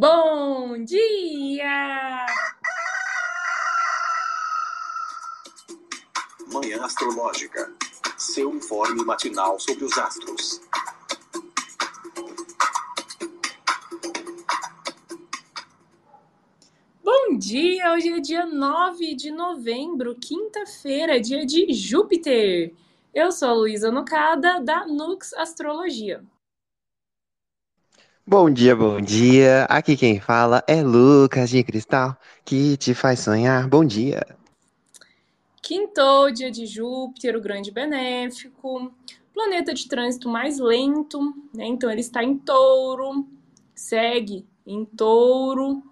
Bom dia! Manhã Astrológica. Seu informe matinal sobre os astros. Bom dia! Hoje é dia 9 de novembro, quinta-feira, dia de Júpiter. Eu sou a Luísa Nocada, da Nux Astrologia. Bom dia, bom dia. Aqui quem fala é Lucas de Cristal, que te faz sonhar. Bom dia. Quintou, dia de Júpiter, o grande benéfico, planeta de trânsito mais lento, né? Então ele está em touro, segue em touro.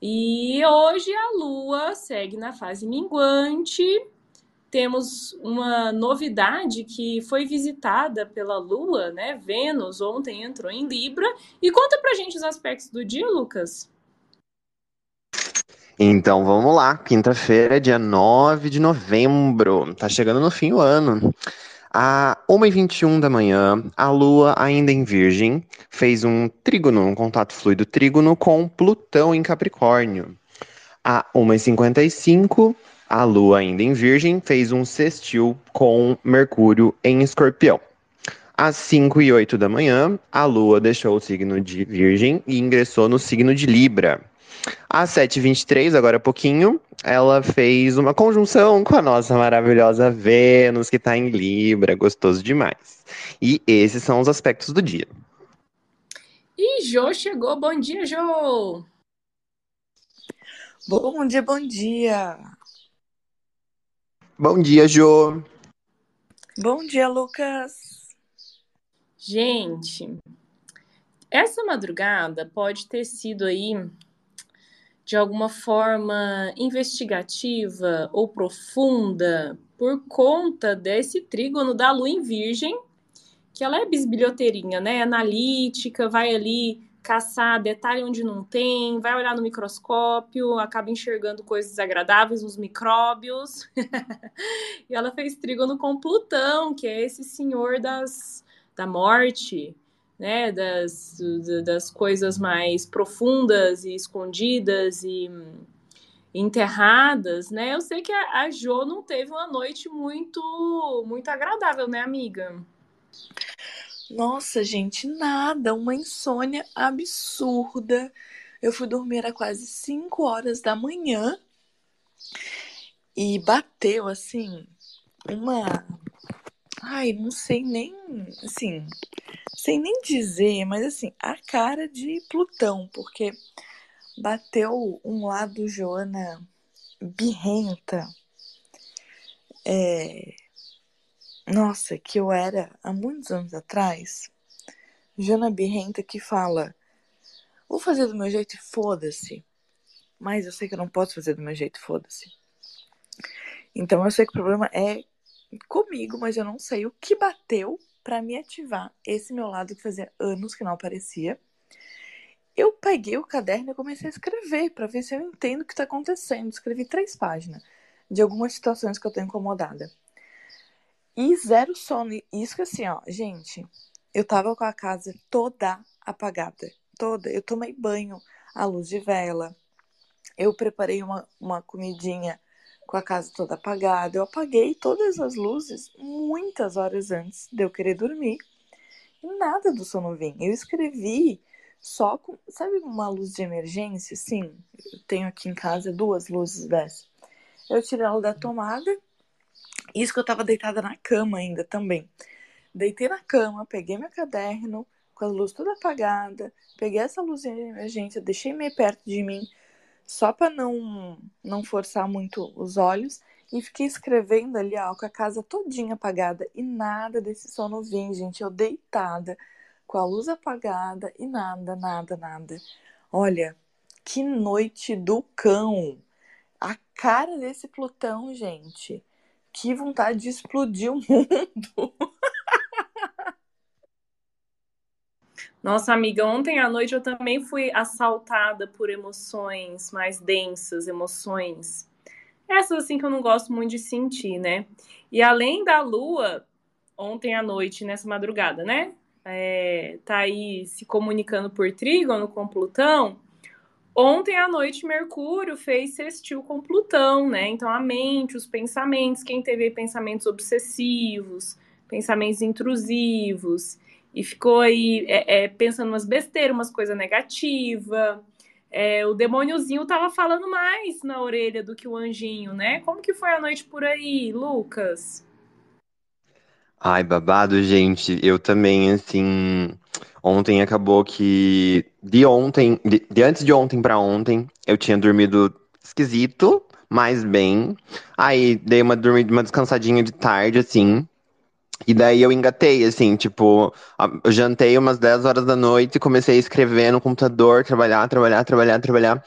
E hoje a Lua segue na fase minguante, temos uma novidade que foi visitada pela Lua, né? Vênus ontem entrou em Libra. E conta pra gente os aspectos do dia, Lucas. Então vamos lá, quinta-feira, dia 9 de novembro. Tá chegando no fim do ano. À 1h21 da manhã, a Lua, ainda em Virgem, fez um trígono, um contato fluido trígono com Plutão em Capricórnio. À 1h55, a Lua, ainda em Virgem, fez um sextil com Mercúrio em Escorpião. Às 5 e 8 da manhã, a Lua deixou o signo de Virgem e ingressou no signo de Libra. Às 7h23, agora há pouquinho, ela fez uma conjunção com a nossa maravilhosa Vênus, que está em Libra, gostoso demais. E esses são os aspectos do dia. E Jô chegou, bom dia, Jô! Bom dia, bom dia! Bom dia, Jô. Bom dia, Lucas. Gente, essa madrugada pode ter sido aí de alguma forma investigativa ou profunda por conta desse trígono da lua em virgem, que ela é bisbilhoteirinha, né? Analítica, vai ali caçar detalhe onde não tem, vai olhar no microscópio, acaba enxergando coisas agradáveis nos micróbios. e ela fez trígono com Plutão, que é esse senhor das, da morte, né, das, das coisas mais profundas e escondidas e enterradas, né? Eu sei que a, a Jo não teve uma noite muito muito agradável, né, amiga? Nossa, gente, nada, uma insônia absurda. Eu fui dormir a quase 5 horas da manhã e bateu assim uma Ai, não sei nem, assim, sem nem dizer, mas assim, a cara de Plutão, porque bateu um lado Joana birrenta. É, nossa, que eu era há muitos anos atrás, Jana Birrenta que fala: Vou fazer do meu jeito e foda-se. Mas eu sei que eu não posso fazer do meu jeito, foda-se. Então eu sei que o problema é comigo, mas eu não sei o que bateu para me ativar esse meu lado que fazia anos que não aparecia. Eu peguei o caderno e comecei a escrever para ver se eu entendo o que está acontecendo. Escrevi três páginas de algumas situações que eu tô incomodada. E zero sono. Isso que assim, ó, gente, eu tava com a casa toda apagada. Toda. Eu tomei banho à luz de vela. Eu preparei uma, uma comidinha com a casa toda apagada. Eu apaguei todas as luzes muitas horas antes de eu querer dormir. E nada do sono vinha. Eu escrevi só com. Sabe uma luz de emergência? Sim, eu tenho aqui em casa duas luzes dessas. Eu tirei ela da tomada isso que eu tava deitada na cama ainda também. Deitei na cama, peguei meu caderno, com a luz toda apagada, peguei essa luzinha de emergência, deixei meio perto de mim, só para não, não forçar muito os olhos, e fiquei escrevendo ali, ó, com a casa todinha apagada, e nada desse sono vinha, gente. Eu deitada, com a luz apagada, e nada, nada, nada. Olha, que noite do cão! A cara desse Plutão, gente que vontade de explodir o mundo. Nossa, amiga, ontem à noite eu também fui assaltada por emoções mais densas, emoções. Essas assim que eu não gosto muito de sentir, né? E além da lua, ontem à noite, nessa madrugada, né? É, tá aí se comunicando por trígono com Plutão. Ontem à noite, Mercúrio fez sextil com Plutão, né? Então, a mente, os pensamentos, quem teve pensamentos obsessivos, pensamentos intrusivos, e ficou aí é, é, pensando umas besteiras, umas coisas negativas. É, o demôniozinho tava falando mais na orelha do que o anjinho, né? Como que foi a noite por aí, Lucas? Ai, babado, gente. Eu também, assim. Ontem acabou que. De ontem. De, de antes de ontem pra ontem, eu tinha dormido esquisito, mas bem. Aí dei uma dormida, uma descansadinha de tarde, assim. E daí eu engatei, assim, tipo, eu jantei umas 10 horas da noite e comecei a escrever no computador, trabalhar, trabalhar, trabalhar, trabalhar.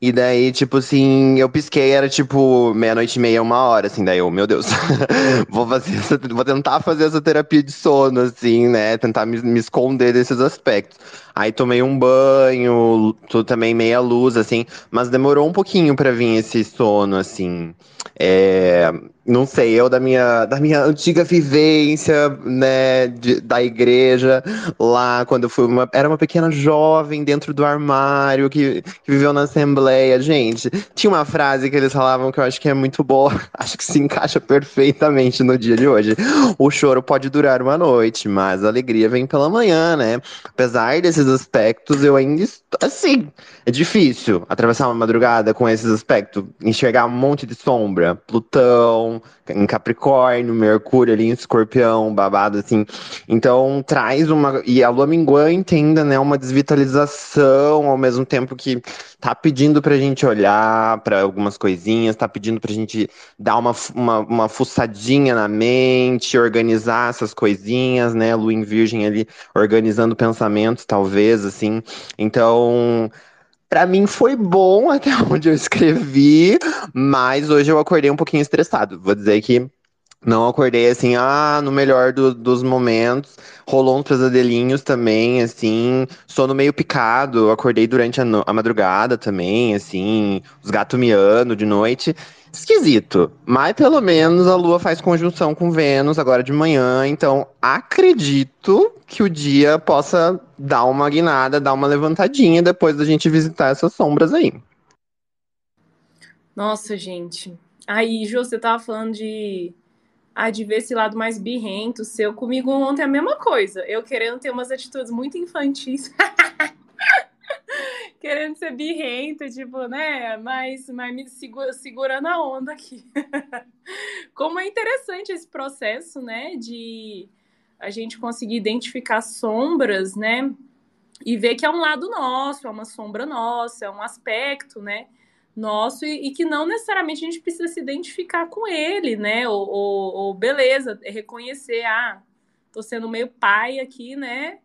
E daí, tipo assim, eu pisquei, era tipo meia-noite e meia, uma hora, assim, daí eu, meu Deus, vou fazer essa, vou tentar fazer essa terapia de sono, assim, né? Tentar me, me esconder desses aspectos. Aí tomei um banho, tudo também meia luz, assim, mas demorou um pouquinho para vir esse sono, assim. É, não sei, eu da minha, da minha antiga vivência, né, de, da igreja, lá quando eu fui uma, era uma pequena jovem dentro do armário que, que viveu na Assembleia. Gente, tinha uma frase que eles falavam que eu acho que é muito boa, acho que se encaixa perfeitamente no dia de hoje. O choro pode durar uma noite, mas a alegria vem pela manhã, né? Apesar desses aspectos, eu ainda estou, assim, é difícil atravessar uma madrugada com esses aspectos, enxergar um monte de sombra, Plutão, em Capricórnio, Mercúrio ali em Escorpião, babado assim. Então traz uma e a lua minguante ainda, né, uma desvitalização ao mesmo tempo que tá pedindo pra gente olhar para algumas coisinhas, tá pedindo pra gente dar uma, uma, uma fuçadinha na mente, organizar essas coisinhas, né? Lua em Virgem ali organizando pensamentos, talvez assim. Então, Pra mim foi bom até onde eu escrevi, mas hoje eu acordei um pouquinho estressado. Vou dizer que não acordei assim, ah, no melhor do, dos momentos. Rolou uns pesadelinhos também, assim. Sono meio picado. Acordei durante a, a madrugada também, assim. Os gatos miando de noite. Esquisito. Mas pelo menos a Lua faz conjunção com Vênus agora de manhã. Então acredito que o dia possa dar uma guinada, dar uma levantadinha depois da gente visitar essas sombras aí. Nossa, gente. Aí, Jô, você tava falando de ah, de ver esse lado mais birrento seu. Comigo ontem é a mesma coisa. Eu querendo ter umas atitudes muito infantis. querendo ser birrento, tipo, né? Mas, mas me segura, segurando a onda aqui. Como é interessante esse processo, né? De a gente conseguir identificar sombras, né? E ver que é um lado nosso, é uma sombra nossa, é um aspecto, né? nosso e, e, que não necessariamente a gente precisa se identificar com ele, né? Ou, ou, ou beleza, reconhecer, ah, tô sendo meio pai aqui, né?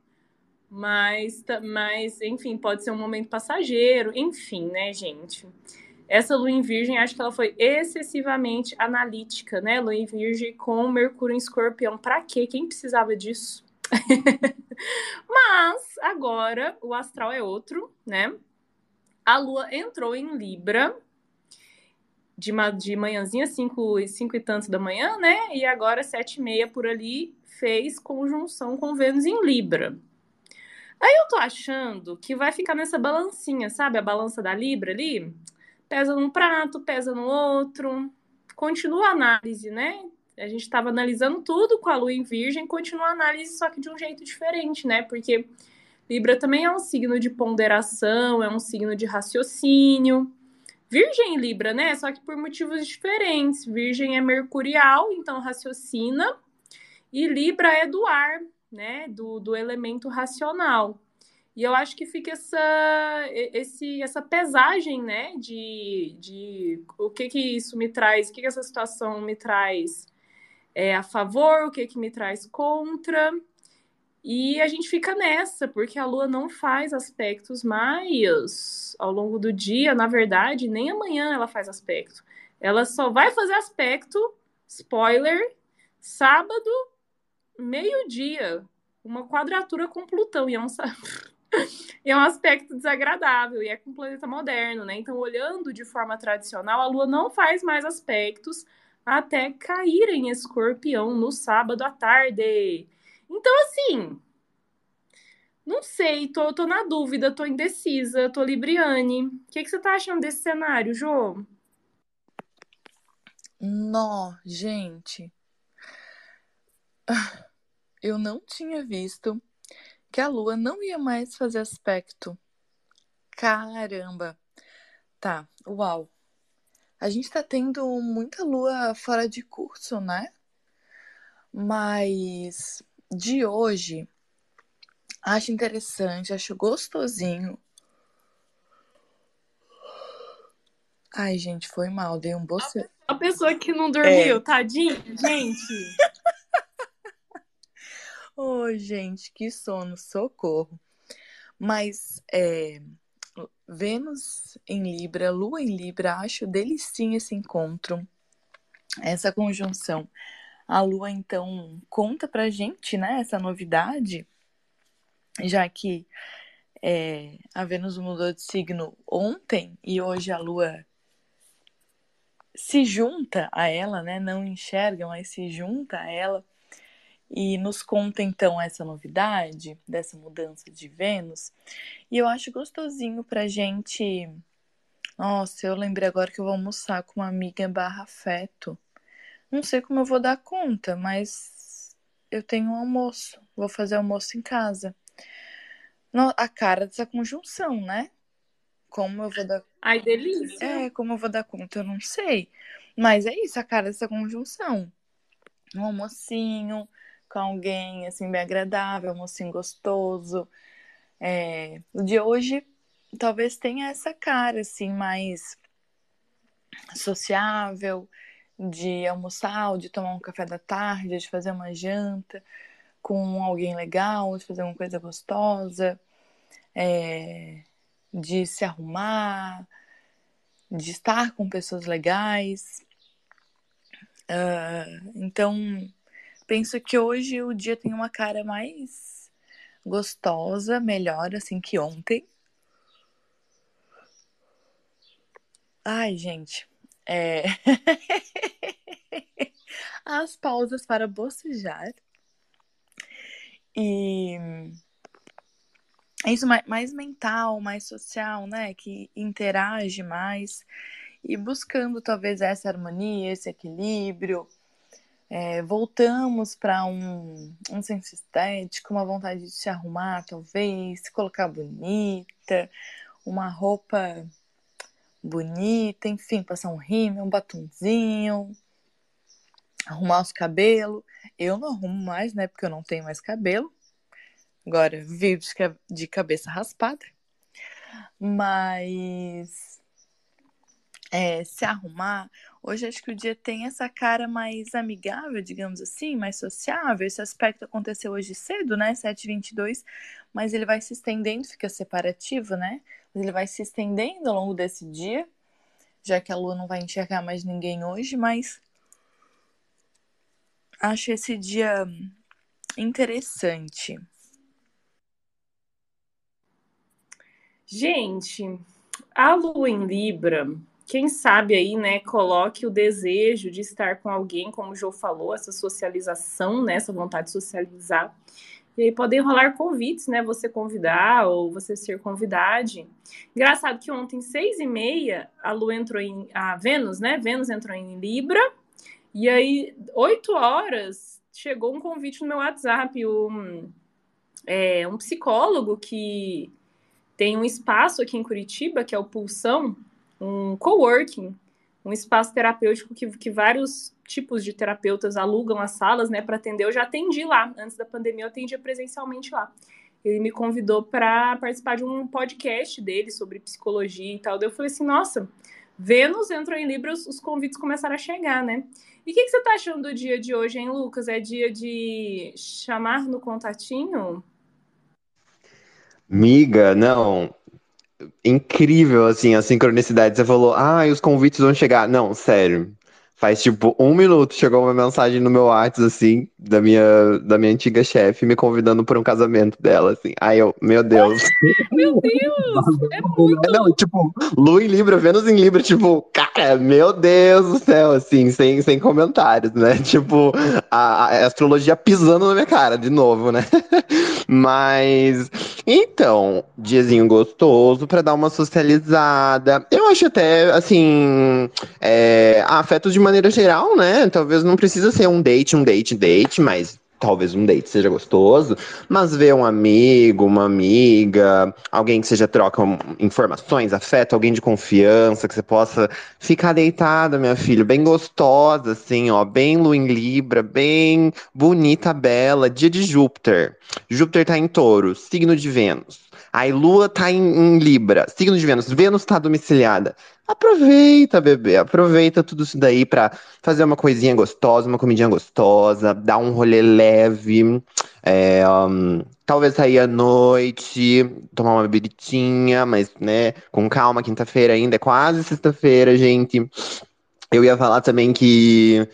Mas, mas, enfim, pode ser um momento passageiro, enfim, né, gente? Essa lua em virgem, acho que ela foi excessivamente analítica, né? Lua em virgem com Mercúrio em escorpião. Pra quê? Quem precisava disso? mas agora o astral é outro, né? a Lua entrou em Libra de, de manhãzinha, 5 cinco e tantos da manhã, né? E agora, sete e meia por ali, fez conjunção com Vênus em Libra. Aí eu tô achando que vai ficar nessa balancinha, sabe? A balança da Libra ali. Pesa num prato, pesa no outro. Continua a análise, né? A gente estava analisando tudo com a Lua em Virgem, continua a análise, só que de um jeito diferente, né? Porque Libra também é um signo de ponderação, é um signo de raciocínio. Virgem e Libra, né? Só que por motivos diferentes. Virgem é mercurial, então raciocina, e Libra é do ar, né? Do, do elemento racional. E eu acho que fica essa, esse, essa pesagem, né? De, de o que que isso me traz, o que que essa situação me traz é, a favor, o que que me traz contra. E a gente fica nessa, porque a Lua não faz aspectos mais ao longo do dia, na verdade, nem amanhã ela faz aspecto. Ela só vai fazer aspecto, spoiler, sábado, meio-dia, uma quadratura com Plutão. E é um, é um aspecto desagradável, e é com o planeta moderno, né? Então, olhando de forma tradicional, a Lua não faz mais aspectos até cair em escorpião no sábado à tarde. Então, assim, Não sei, tô, tô na dúvida, tô indecisa, tô Libriane. O que, que você tá achando desse cenário, Jô? Nó, gente. Eu não tinha visto que a Lua não ia mais fazer aspecto. Caramba. Tá, uau. A gente tá tendo muita Lua fora de curso, né? Mas de hoje, acho interessante, acho gostosinho. Ai, gente, foi mal, dei um bocejo. A pessoa que não dormiu, é. tadinho, gente. Oh, gente, que sono, socorro. Mas é, Vênus em Libra, Lua em Libra, acho delicinha esse encontro, essa conjunção. A Lua, então, conta pra gente, né, essa novidade, já que é, a Vênus mudou de signo ontem e hoje a Lua se junta a ela, né? Não enxerga, mas se junta a ela e nos conta então essa novidade dessa mudança de Vênus. E eu acho gostosinho pra gente. Nossa, eu lembrei agora que eu vou almoçar com uma amiga barra afeto. Não sei como eu vou dar conta, mas eu tenho um almoço. Vou fazer almoço em casa. A cara dessa conjunção, né? Como eu vou dar. Ai, delícia! É, como eu vou dar conta, eu não sei. Mas é isso, a cara dessa conjunção. Um almocinho com alguém, assim, bem agradável, um almocinho gostoso. É... O de hoje talvez tenha essa cara, assim, mais sociável, de almoçar, ou de tomar um café da tarde, de fazer uma janta com alguém legal, de fazer uma coisa gostosa. É de se arrumar, de estar com pessoas legais. Uh, então, penso que hoje o dia tem uma cara mais gostosa, melhor assim que ontem. Ai, gente, é... as pausas para bocejar. E é isso mais, mental, mais social, né? Que interage mais e buscando talvez essa harmonia, esse equilíbrio. É, voltamos para um, um senso estético, uma vontade de se arrumar, talvez, se colocar bonita, uma roupa bonita, enfim, passar um rímel, um batonzinho, arrumar os cabelos. Eu não arrumo mais, né? Porque eu não tenho mais cabelo. Agora, vivo de cabeça raspada. Mas é, se arrumar, hoje acho que o dia tem essa cara mais amigável, digamos assim, mais sociável. Esse aspecto aconteceu hoje cedo, né? 7h22, mas ele vai se estendendo, fica separativo, né? Mas ele vai se estendendo ao longo desse dia, já que a lua não vai enxergar mais ninguém hoje, mas acho esse dia interessante. Gente, a lua em Libra, quem sabe aí, né, coloque o desejo de estar com alguém, como o João falou, essa socialização, né, essa vontade de socializar. E aí podem rolar convites, né? Você convidar ou você ser convidade. Engraçado que ontem, seis e meia, a Lua entrou em. A Vênus, né? Vênus entrou em Libra. E aí, oito horas, chegou um convite no meu WhatsApp. Um, é, um psicólogo que tem um espaço aqui em Curitiba, que é o Pulsão, um coworking, um espaço terapêutico que, que vários tipos de terapeutas alugam as salas, né, para atender. Eu já atendi lá, antes da pandemia eu atendia presencialmente lá. Ele me convidou para participar de um podcast dele sobre psicologia e tal. Daí eu falei assim, nossa, Vênus entrou em Libra, os convites começaram a chegar, né? E o que, que, você tá achando do dia de hoje, hein, Lucas? É dia de chamar no contatinho? Miga, não. Incrível, assim, a sincronicidade. Você falou, ah, e os convites vão chegar. Não, sério. Faz tipo um minuto chegou uma mensagem no meu WhatsApp, assim, da minha, da minha antiga chefe, me convidando para um casamento dela, assim. Aí eu, meu Deus. meu Deus! É muito. Não, tipo, Lu em Libra, Vênus em Libra, tipo, cara, meu Deus do céu, assim, sem, sem comentários, né? Tipo, a, a astrologia pisando na minha cara, de novo, né? Mas, Então, diazinho gostoso pra dar uma socializada. Eu acho até, assim, é, afetos de maneira geral, né? Talvez não precisa ser um date, um date, date, mas talvez um date seja gostoso, mas ver um amigo, uma amiga, alguém que seja troca informações, afeto, alguém de confiança, que você possa ficar deitada, minha filha, bem gostosa, assim, ó, bem lua em Libra, bem bonita, bela, dia de Júpiter. Júpiter tá em touro, signo de Vênus. Aí Lua tá em, em, Libra, signo de Vênus. Vênus tá domiciliada. Aproveita, bebê. Aproveita tudo isso daí pra fazer uma coisinha gostosa, uma comidinha gostosa, dar um rolê leve. É, um, talvez sair à noite, tomar uma bebidinha, mas, né, com calma, quinta-feira ainda, é quase sexta-feira, gente. Eu ia falar também que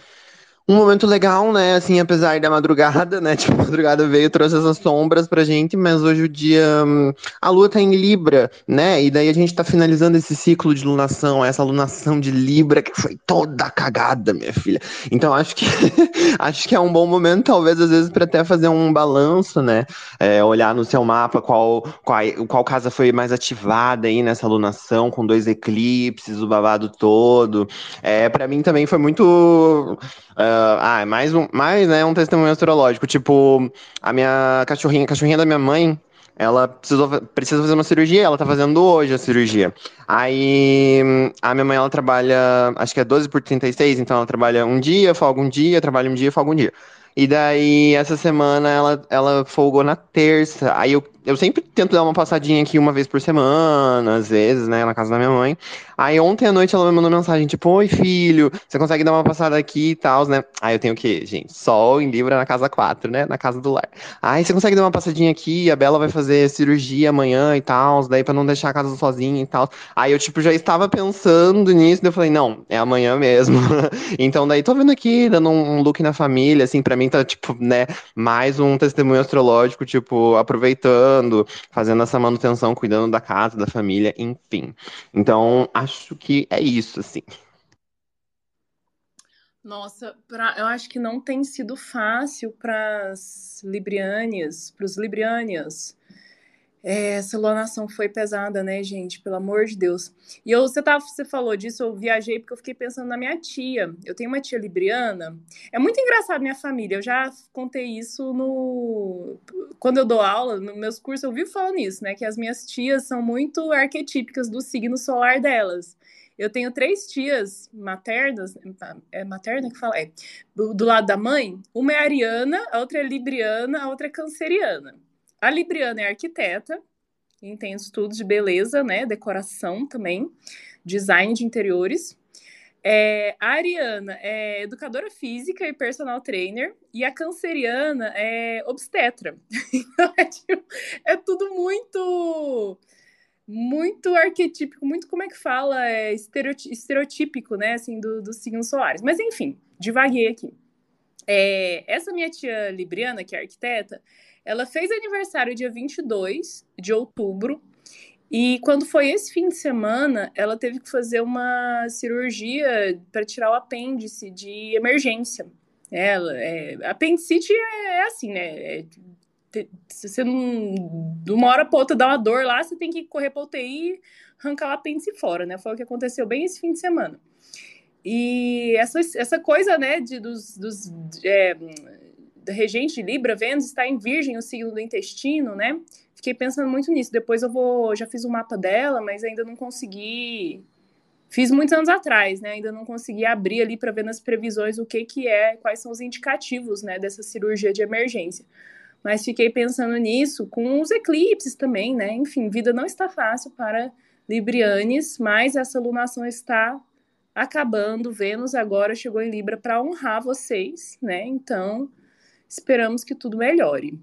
um momento legal, né? Assim, apesar da madrugada, né? Tipo, a madrugada veio, trouxe essas sombras pra gente, mas hoje o dia. Hum, a lua tá em Libra, né? E daí a gente tá finalizando esse ciclo de lunação, essa lunação de Libra que foi toda cagada, minha filha. Então acho que acho que é um bom momento, talvez, às vezes, para até fazer um balanço, né? É, olhar no seu mapa qual, qual, qual casa foi mais ativada aí nessa lunação, com dois eclipses, o babado todo. É, para mim também foi muito. Uh, ah, é mais um, mais, né, um testemunho astrológico. Tipo, a minha cachorrinha, a cachorrinha da minha mãe, ela precisou, precisa fazer uma cirurgia, ela tá fazendo hoje a cirurgia. Aí, a minha mãe, ela trabalha, acho que é 12 por 36, então ela trabalha um dia, folga um dia, trabalha um dia, folga um dia. E daí, essa semana, ela, ela folgou na terça. Aí eu eu sempre tento dar uma passadinha aqui uma vez por semana, às vezes, né, na casa da minha mãe. Aí ontem à noite ela me mandou mensagem, tipo, oi filho, você consegue dar uma passada aqui e tal, né? Aí eu tenho o quê, gente? Sol em Libra na casa 4, né? Na casa do lar. Aí você consegue dar uma passadinha aqui, a Bela vai fazer cirurgia amanhã e tal, daí pra não deixar a casa sozinha e tal. Aí eu, tipo, já estava pensando nisso, daí eu falei, não, é amanhã mesmo. então daí tô vendo aqui, dando um look na família, assim, pra mim tá, tipo, né, mais um testemunho astrológico, tipo, aproveitando fazendo essa manutenção, cuidando da casa, da família, enfim. Então, acho que é isso, assim. Nossa, pra, eu acho que não tem sido fácil para as librianas, para os librianas, é, essa lonação foi pesada, né, gente? Pelo amor de Deus. E eu, você, tava, você falou disso, eu viajei porque eu fiquei pensando na minha tia. Eu tenho uma tia libriana. É muito engraçado minha família. Eu já contei isso no. Quando eu dou aula, nos meus cursos, eu vivo falando isso, né? Que as minhas tias são muito arquetípicas do signo solar delas. Eu tenho três tias maternas, é materna que fala? É, do, do lado da mãe. Uma é ariana, a outra é libriana, a outra é canceriana. A Libriana é arquiteta, e tem estudos de beleza, né? Decoração também, design de interiores. É, a Ariana é educadora física e personal trainer, e a canceriana é obstetra. Então, é, tipo, é tudo muito muito arquetípico, muito como é que fala, é estereotípico, né, assim, dos do signos solares. Mas enfim, divaguei aqui. É, essa minha tia Libriana, que é arquiteta, ela fez aniversário dia 22 de outubro. E quando foi esse fim de semana, ela teve que fazer uma cirurgia para tirar o apêndice de emergência. Ela, é, apendicite é, é assim, né? É, se você não. De uma hora para outra dá uma dor lá, você tem que correr para UTI arrancar o apêndice fora, né? Foi o que aconteceu bem esse fim de semana. E essa, essa coisa, né, de, dos, dos é, regente de Libra, Vênus está em Virgem, o signo do intestino, né? Fiquei pensando muito nisso. Depois eu vou, já fiz o mapa dela, mas ainda não consegui. Fiz muitos anos atrás, né? Ainda não consegui abrir ali para ver nas previsões o que que é, quais são os indicativos, né, dessa cirurgia de emergência. Mas fiquei pensando nisso com os eclipses também, né? Enfim, vida não está fácil para Librianes, mas essa lunação está acabando. Vênus agora chegou em Libra para honrar vocês, né? Então, Esperamos que tudo melhore.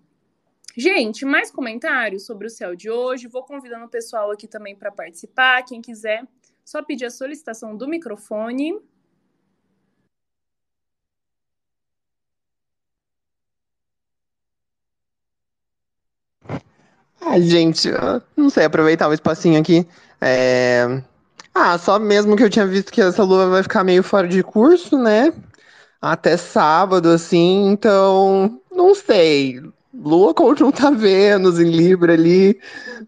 Gente, mais comentários sobre o céu de hoje. Vou convidando o pessoal aqui também para participar. Quem quiser, só pedir a solicitação do microfone. Ah, gente, não sei, aproveitar o espacinho aqui. É... Ah, só mesmo que eu tinha visto que essa lua vai ficar meio fora de curso, né? Até sábado, assim, então não sei. Lua conjunta Vênus em Libra ali.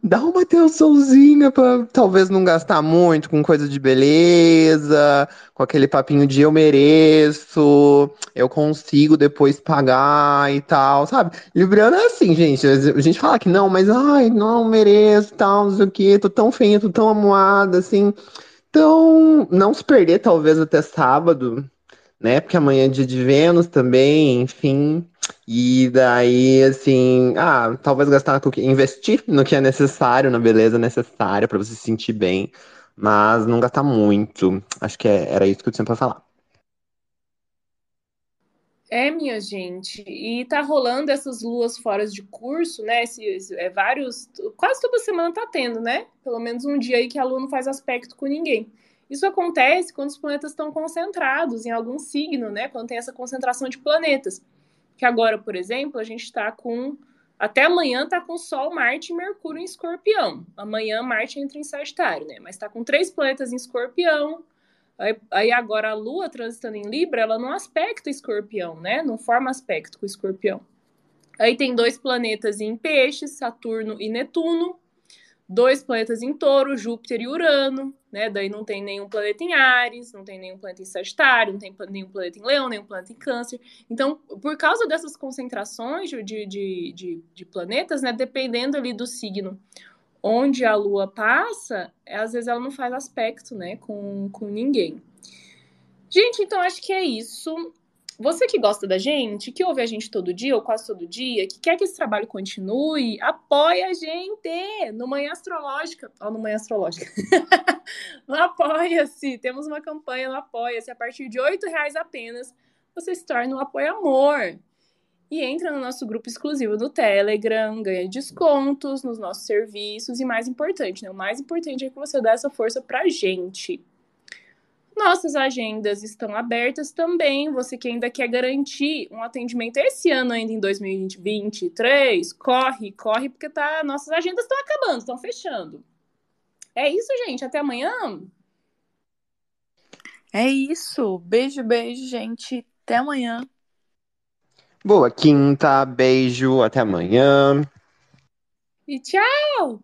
Dá uma atençãozinha pra talvez não gastar muito com coisa de beleza, com aquele papinho de eu mereço, eu consigo depois pagar e tal, sabe? Libriano é assim, gente. A gente fala que não, mas ai, não mereço, tal, não sei o quê, tô tão feia, tô tão amuada, assim. Então, não se perder, talvez até sábado, né? Porque amanhã é dia de Vênus também, enfim. E daí, assim, ah, talvez gastar que, investir no que é necessário, na beleza necessária para você se sentir bem, mas não gastar muito. Acho que é, era isso que eu tinha pra falar. É, minha gente, e tá rolando essas luas fora de curso, né? Esses, é, vários, quase toda semana tá tendo, né? Pelo menos um dia aí que a lua não faz aspecto com ninguém. Isso acontece quando os planetas estão concentrados em algum signo, né? Quando tem essa concentração de planetas. Que agora, por exemplo, a gente está com. Até amanhã tá com Sol, Marte e Mercúrio em escorpião. Amanhã Marte entra em Sagitário, né? Mas tá com três planetas em escorpião. Aí, aí agora a Lua transitando em Libra, ela não aspecta escorpião, né? Não forma aspecto com escorpião. Aí tem dois planetas em peixes, Saturno e Netuno dois planetas em touro, Júpiter e Urano, né? Daí não tem nenhum planeta em Ares, não tem nenhum planeta em Sagitário, não tem nenhum planeta em Leão, nenhum planeta em Câncer. Então, por causa dessas concentrações de, de, de, de planetas, né? Dependendo ali do signo onde a Lua passa, às vezes ela não faz aspecto, né? Com, com ninguém. Gente, então acho que é isso. Você que gosta da gente, que ouve a gente todo dia ou quase todo dia, que quer que esse trabalho continue, apoia a gente no Manhã Astrológica. Ó, no Manhã Astrológica. no Apoia-se. Temos uma campanha no Apoia-se. A partir de R$ reais apenas, você se torna um apoio-amor. E entra no nosso grupo exclusivo do Telegram, ganha descontos nos nossos serviços e mais importante, né? O mais importante é que você dê essa força pra gente. Nossas agendas estão abertas também. Você que ainda quer garantir um atendimento esse ano, ainda em 2023, corre, corre, porque tá, nossas agendas estão acabando, estão fechando. É isso, gente. Até amanhã. É isso. Beijo, beijo, gente. Até amanhã. Boa quinta, beijo, até amanhã. E tchau!